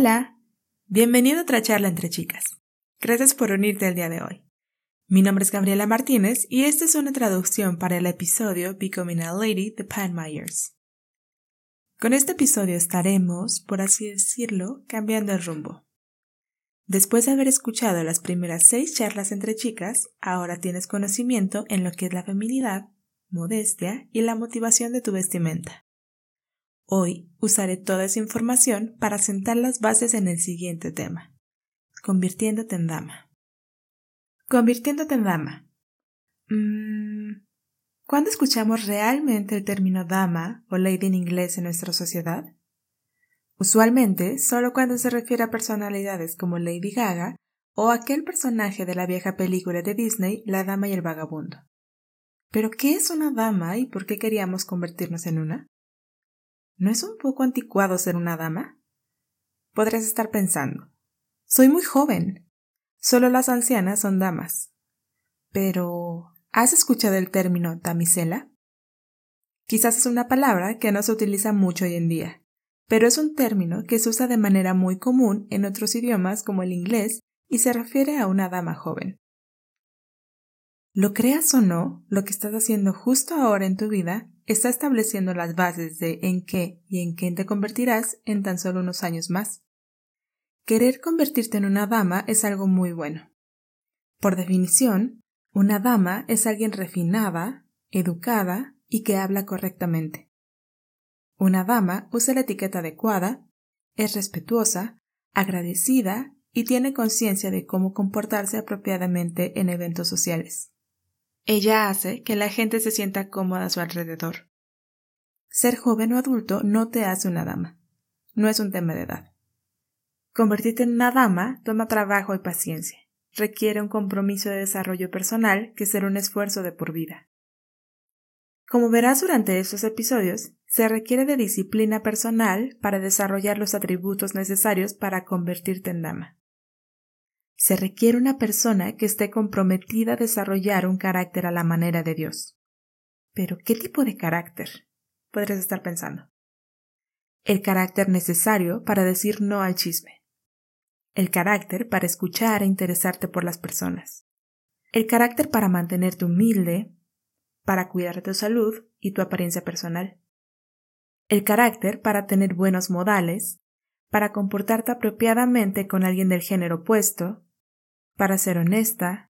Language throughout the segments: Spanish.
Hola, bienvenido a otra charla entre chicas. Gracias por unirte el día de hoy. Mi nombre es Gabriela Martínez y esta es una traducción para el episodio Becoming a Lady de Pan Myers. Con este episodio estaremos, por así decirlo, cambiando el rumbo. Después de haber escuchado las primeras seis charlas entre chicas, ahora tienes conocimiento en lo que es la feminidad, modestia y la motivación de tu vestimenta. Hoy usaré toda esa información para sentar las bases en el siguiente tema. Convirtiéndote en dama. Convirtiéndote en dama. Mm, ¿Cuándo escuchamos realmente el término dama o lady en inglés en nuestra sociedad? Usualmente solo cuando se refiere a personalidades como Lady Gaga o aquel personaje de la vieja película de Disney, La Dama y el Vagabundo. Pero, ¿qué es una dama y por qué queríamos convertirnos en una? ¿No es un poco anticuado ser una dama? Podrías estar pensando. Soy muy joven. Solo las ancianas son damas. Pero, ¿has escuchado el término damisela? Quizás es una palabra que no se utiliza mucho hoy en día, pero es un término que se usa de manera muy común en otros idiomas como el inglés y se refiere a una dama joven. Lo creas o no, lo que estás haciendo justo ahora en tu vida está estableciendo las bases de en qué y en quién te convertirás en tan solo unos años más. Querer convertirte en una dama es algo muy bueno. Por definición, una dama es alguien refinada, educada y que habla correctamente. Una dama usa la etiqueta adecuada, es respetuosa, agradecida y tiene conciencia de cómo comportarse apropiadamente en eventos sociales. Ella hace que la gente se sienta cómoda a su alrededor. Ser joven o adulto no te hace una dama. No es un tema de edad. Convertirte en una dama toma trabajo y paciencia. Requiere un compromiso de desarrollo personal que será un esfuerzo de por vida. Como verás durante estos episodios, se requiere de disciplina personal para desarrollar los atributos necesarios para convertirte en dama se requiere una persona que esté comprometida a desarrollar un carácter a la manera de Dios. Pero, ¿qué tipo de carácter? Podrías estar pensando. El carácter necesario para decir no al chisme. El carácter para escuchar e interesarte por las personas. El carácter para mantenerte humilde, para cuidar tu salud y tu apariencia personal. El carácter para tener buenos modales, para comportarte apropiadamente con alguien del género opuesto, para ser honesta,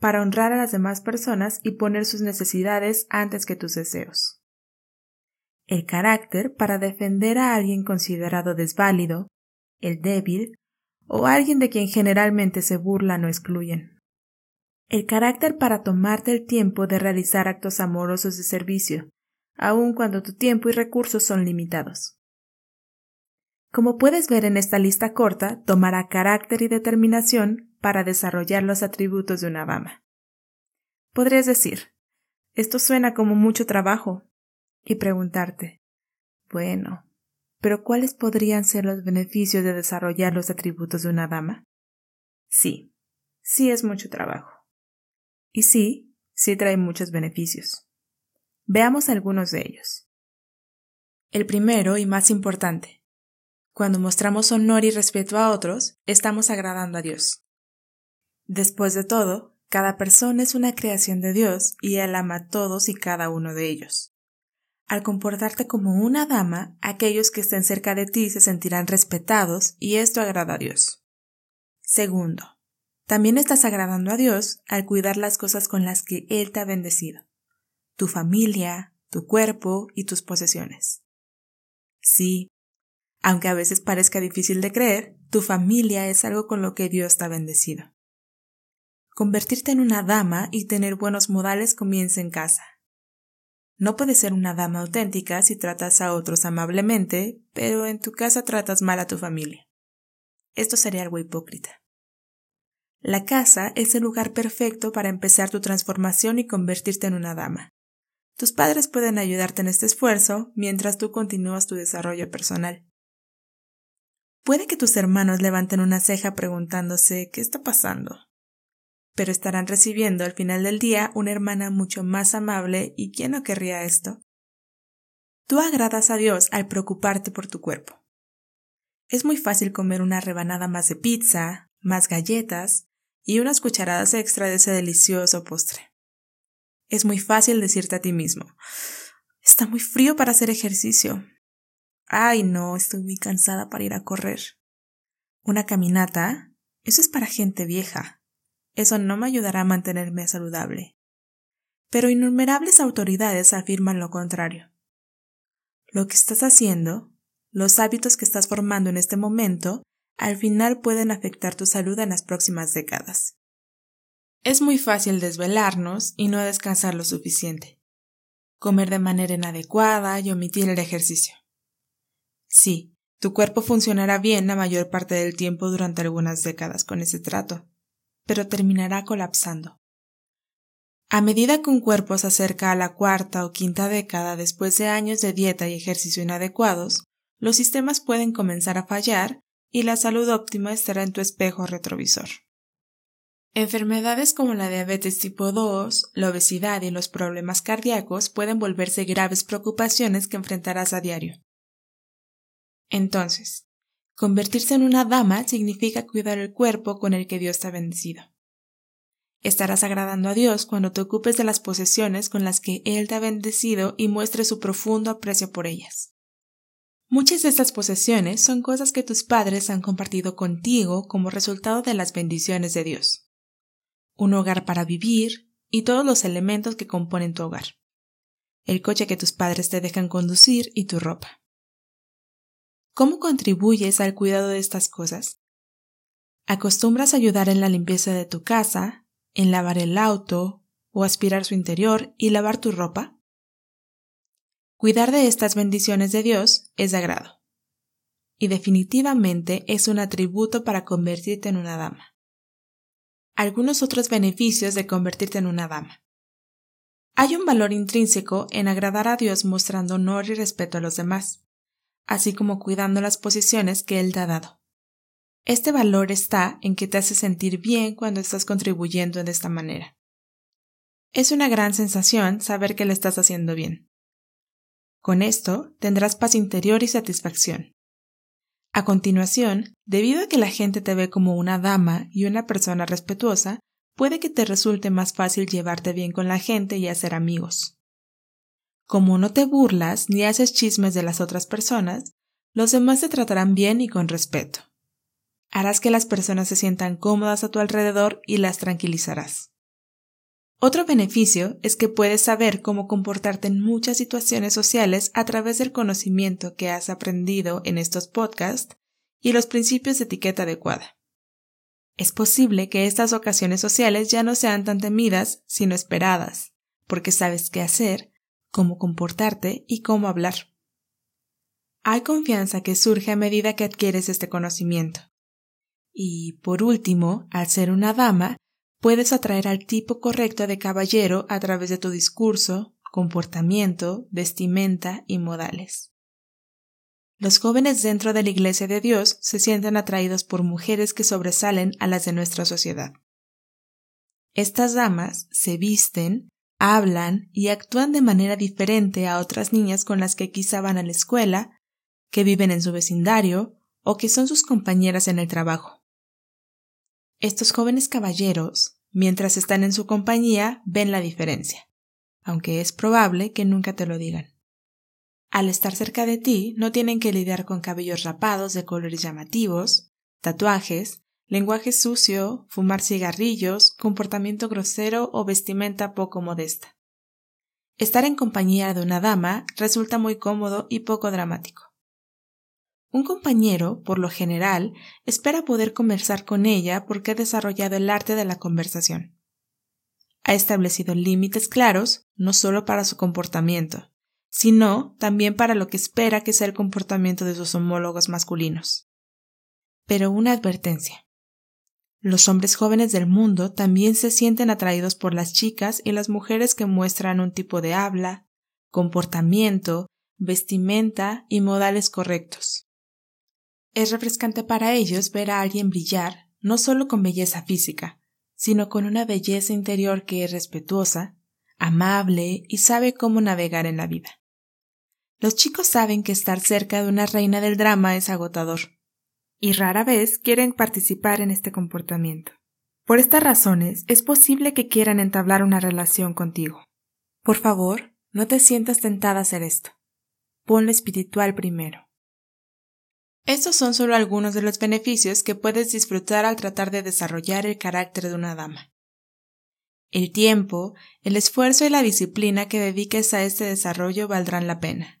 para honrar a las demás personas y poner sus necesidades antes que tus deseos. El carácter para defender a alguien considerado desválido, el débil, o alguien de quien generalmente se burlan o excluyen. El carácter para tomarte el tiempo de realizar actos amorosos de servicio, aun cuando tu tiempo y recursos son limitados. Como puedes ver en esta lista corta, tomará carácter y determinación para desarrollar los atributos de una dama. Podrías decir, esto suena como mucho trabajo, y preguntarte, bueno, pero ¿cuáles podrían ser los beneficios de desarrollar los atributos de una dama? Sí, sí es mucho trabajo. Y sí, sí trae muchos beneficios. Veamos algunos de ellos. El primero y más importante. Cuando mostramos honor y respeto a otros, estamos agradando a Dios. Después de todo, cada persona es una creación de Dios y Él ama a todos y cada uno de ellos. Al comportarte como una dama, aquellos que estén cerca de ti se sentirán respetados y esto agrada a Dios. Segundo, también estás agradando a Dios al cuidar las cosas con las que Él te ha bendecido. Tu familia, tu cuerpo y tus posesiones. Sí, aunque a veces parezca difícil de creer, tu familia es algo con lo que Dios te ha bendecido. Convertirte en una dama y tener buenos modales comienza en casa. No puedes ser una dama auténtica si tratas a otros amablemente, pero en tu casa tratas mal a tu familia. Esto sería algo hipócrita. La casa es el lugar perfecto para empezar tu transformación y convertirte en una dama. Tus padres pueden ayudarte en este esfuerzo mientras tú continúas tu desarrollo personal. Puede que tus hermanos levanten una ceja preguntándose ¿qué está pasando? Pero estarán recibiendo al final del día una hermana mucho más amable y ¿quién no querría esto? Tú agradas a Dios al preocuparte por tu cuerpo. Es muy fácil comer una rebanada más de pizza, más galletas y unas cucharadas extra de ese delicioso postre. Es muy fácil decirte a ti mismo, está muy frío para hacer ejercicio. Ay, no, estoy muy cansada para ir a correr. Una caminata, eso es para gente vieja. Eso no me ayudará a mantenerme saludable. Pero innumerables autoridades afirman lo contrario. Lo que estás haciendo los hábitos que estás formando en este momento al final pueden afectar tu salud en las próximas décadas. Es muy fácil desvelarnos y no descansar lo suficiente, comer de manera inadecuada y omitir el ejercicio. Sí, tu cuerpo funcionará bien la mayor parte del tiempo durante algunas décadas con ese trato, pero terminará colapsando. A medida que un cuerpo se acerca a la cuarta o quinta década después de años de dieta y ejercicio inadecuados, los sistemas pueden comenzar a fallar y la salud óptima estará en tu espejo retrovisor. Enfermedades como la diabetes tipo 2, la obesidad y los problemas cardíacos pueden volverse graves preocupaciones que enfrentarás a diario. Entonces, convertirse en una dama significa cuidar el cuerpo con el que Dios te ha bendecido. Estarás agradando a Dios cuando te ocupes de las posesiones con las que Él te ha bendecido y muestres su profundo aprecio por ellas. Muchas de estas posesiones son cosas que tus padres han compartido contigo como resultado de las bendiciones de Dios. Un hogar para vivir y todos los elementos que componen tu hogar. El coche que tus padres te dejan conducir y tu ropa. ¿Cómo contribuyes al cuidado de estas cosas? ¿Acostumbras ayudar en la limpieza de tu casa, en lavar el auto, o aspirar su interior y lavar tu ropa? Cuidar de estas bendiciones de Dios es de agrado. Y definitivamente es un atributo para convertirte en una dama. Algunos otros beneficios de convertirte en una dama. Hay un valor intrínseco en agradar a Dios mostrando honor y respeto a los demás, así como cuidando las posiciones que Él te ha dado. Este valor está en que te hace sentir bien cuando estás contribuyendo de esta manera. Es una gran sensación saber que le estás haciendo bien. Con esto tendrás paz interior y satisfacción. A continuación, debido a que la gente te ve como una dama y una persona respetuosa, puede que te resulte más fácil llevarte bien con la gente y hacer amigos. Como no te burlas ni haces chismes de las otras personas, los demás te tratarán bien y con respeto. Harás que las personas se sientan cómodas a tu alrededor y las tranquilizarás. Otro beneficio es que puedes saber cómo comportarte en muchas situaciones sociales a través del conocimiento que has aprendido en estos podcasts y los principios de etiqueta adecuada. Es posible que estas ocasiones sociales ya no sean tan temidas, sino esperadas, porque sabes qué hacer, cómo comportarte y cómo hablar. Hay confianza que surge a medida que adquieres este conocimiento. Y, por último, al ser una dama, puedes atraer al tipo correcto de caballero a través de tu discurso, comportamiento, vestimenta y modales. Los jóvenes dentro de la Iglesia de Dios se sienten atraídos por mujeres que sobresalen a las de nuestra sociedad. Estas damas se visten, hablan y actúan de manera diferente a otras niñas con las que quizá van a la escuela, que viven en su vecindario o que son sus compañeras en el trabajo. Estos jóvenes caballeros, mientras están en su compañía, ven la diferencia, aunque es probable que nunca te lo digan. Al estar cerca de ti, no tienen que lidiar con cabellos rapados de colores llamativos, tatuajes, lenguaje sucio, fumar cigarrillos, comportamiento grosero o vestimenta poco modesta. Estar en compañía de una dama resulta muy cómodo y poco dramático. Un compañero, por lo general, espera poder conversar con ella porque ha desarrollado el arte de la conversación. Ha establecido límites claros, no solo para su comportamiento, sino también para lo que espera que sea el comportamiento de sus homólogos masculinos. Pero una advertencia. Los hombres jóvenes del mundo también se sienten atraídos por las chicas y las mujeres que muestran un tipo de habla, comportamiento, vestimenta y modales correctos. Es refrescante para ellos ver a alguien brillar, no solo con belleza física, sino con una belleza interior que es respetuosa, amable y sabe cómo navegar en la vida. Los chicos saben que estar cerca de una reina del drama es agotador, y rara vez quieren participar en este comportamiento. Por estas razones, es posible que quieran entablar una relación contigo. Por favor, no te sientas tentada a hacer esto. Pon lo espiritual primero. Estos son solo algunos de los beneficios que puedes disfrutar al tratar de desarrollar el carácter de una dama. El tiempo, el esfuerzo y la disciplina que dediques a este desarrollo valdrán la pena.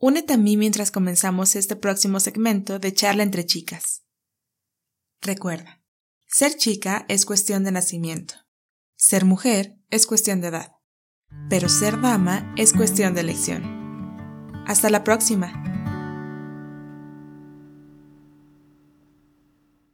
Únete a mí mientras comenzamos este próximo segmento de charla entre chicas. Recuerda, ser chica es cuestión de nacimiento. Ser mujer es cuestión de edad. Pero ser dama es cuestión de elección. Hasta la próxima.